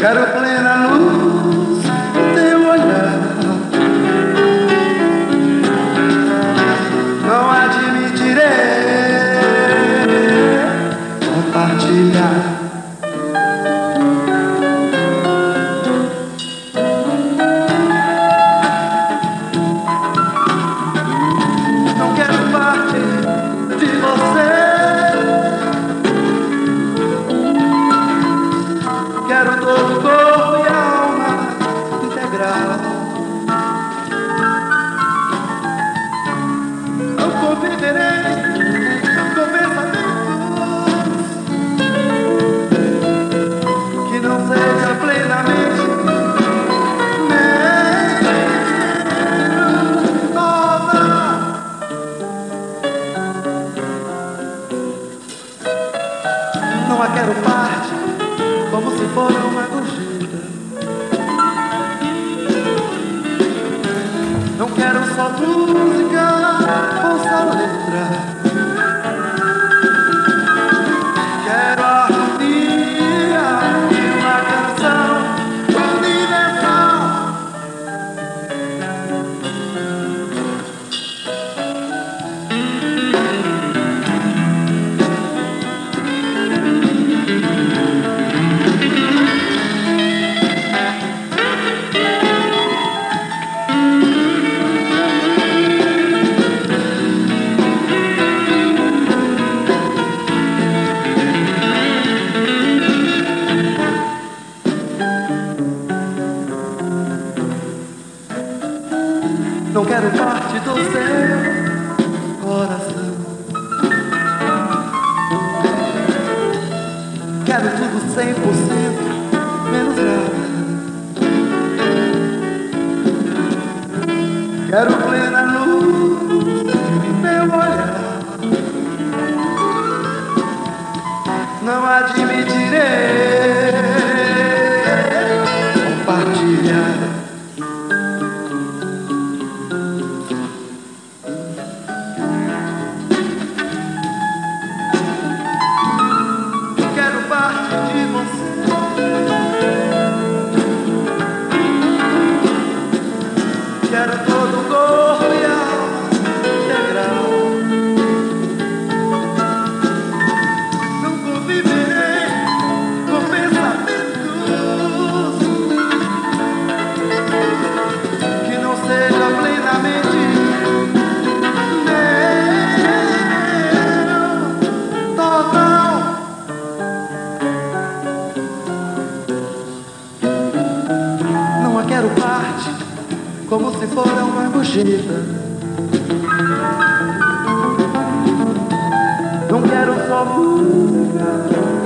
Quero plena Não a quero parte, como se for uma gorjeta. Não quero só música ou só letra. Não quero parte do seu coração. Quero tudo cem por cento, menos nada. Quero plena luz Quero todo o como se for uma gorjeta. Não quero só música